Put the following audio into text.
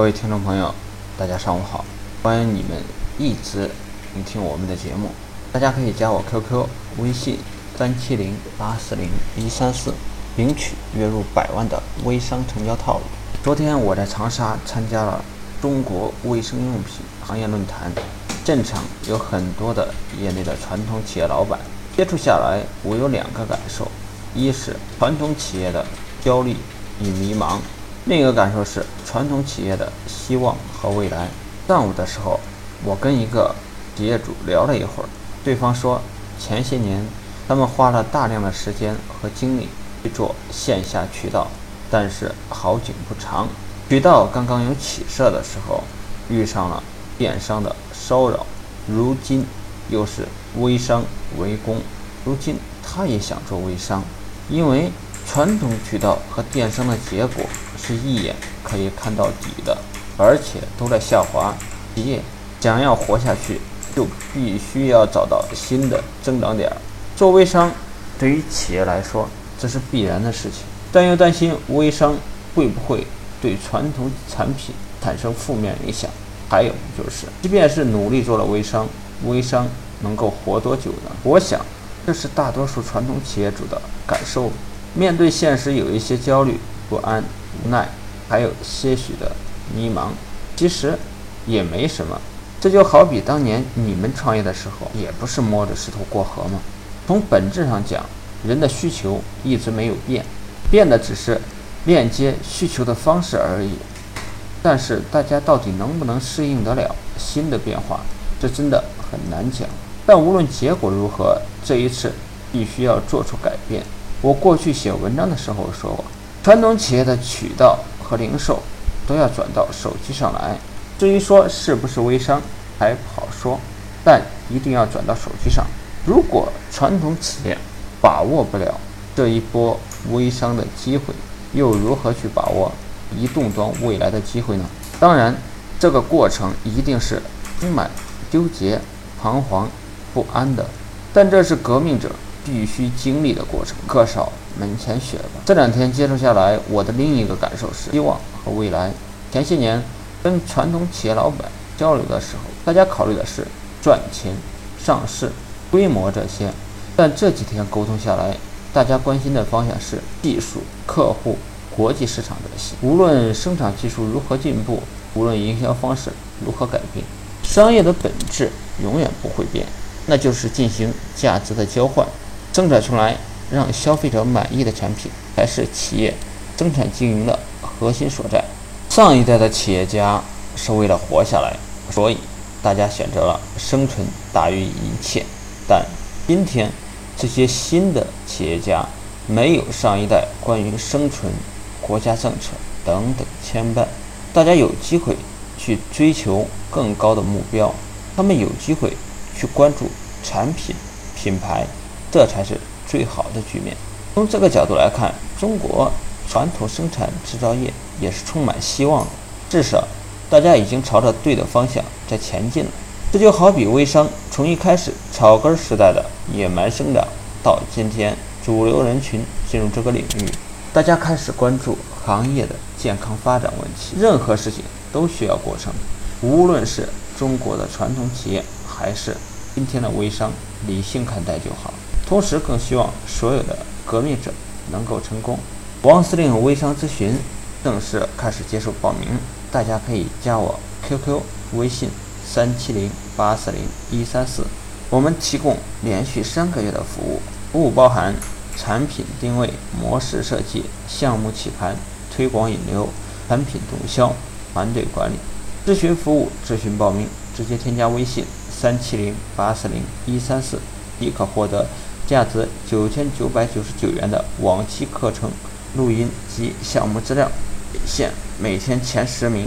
各位听众朋友，大家上午好，欢迎你们一直聆听我们的节目。大家可以加我 QQ 微信三七零八四零一三四，领取月入百万的微商成交套路。昨天我在长沙参加了中国卫生用品行业论坛，现场有很多的业内的传统企业老板，接触下来，我有两个感受：一是传统企业的焦虑与迷茫。另一个感受是传统企业的希望和未来。上午的时候，我跟一个企业主聊了一会儿，对方说，前些年他们花了大量的时间和精力去做线下渠道，但是好景不长，渠道刚刚有起色的时候，遇上了电商的骚扰，如今又是微商围攻，如今他也想做微商，因为传统渠道和电商的结果。是一眼可以看到底的，而且都在下滑。企业想要活下去，就必须要找到新的增长点。做微商对于企业来说，这是必然的事情，但又担心微商会不会对传统产品产生负面影响。还有就是，即便是努力做了微商，微商能够活多久呢？我想，这是大多数传统企业主的感受。面对现实，有一些焦虑不安。无奈，还有些许的迷茫，其实也没什么。这就好比当年你们创业的时候，也不是摸着石头过河吗？从本质上讲，人的需求一直没有变，变的只是链接需求的方式而已。但是大家到底能不能适应得了新的变化，这真的很难讲。但无论结果如何，这一次必须要做出改变。我过去写文章的时候说过。传统企业的渠道和零售都要转到手机上来。至于说是不是微商还不好说，但一定要转到手机上。如果传统企业把握不了这一波微商的机会，又如何去把握移动端未来的机会呢？当然，这个过程一定是充满纠结、彷徨、不安的。但这是革命者。必须经历的过程，可少门前雪吧。这两天接触下来，我的另一个感受是希望和未来。前些年跟传统企业老板交流的时候，大家考虑的是赚钱、上市、规模这些，但这几天沟通下来，大家关心的方向是技术、客户、国际市场这些。无论生产技术如何进步，无论营销方式如何改变，商业的本质永远不会变，那就是进行价值的交换。生产出来让消费者满意的产品，才是企业生产经营的核心所在。上一代的企业家是为了活下来，所以大家选择了生存大于一切。但今天这些新的企业家没有上一代关于生存、国家政策等等牵绊，大家有机会去追求更高的目标，他们有机会去关注产品品牌。这才是最好的局面。从这个角度来看，中国传统生产制造业也是充满希望的。至少，大家已经朝着对的方向在前进了。这就好比微商从一开始草根时代的野蛮生长，到今天主流人群进入这个领域，大家开始关注行业的健康发展问题。任何事情都需要过程，无论是中国的传统企业，还是今天的微商，理性看待就好。同时，更希望所有的革命者能够成功。王司令微商咨询正式开始接受报名，大家可以加我 QQ 微信三七零八四零一三四，我们提供连续三个月的服务，服务包含产品定位、模式设计、项目起盘、推广引流、产品动销、团队管理。咨询服务、咨询报名，直接添加微信三七零八四零一三四，即可获得。价值九千九百九十九元的往期课程录音及项目资料，限每天前十名。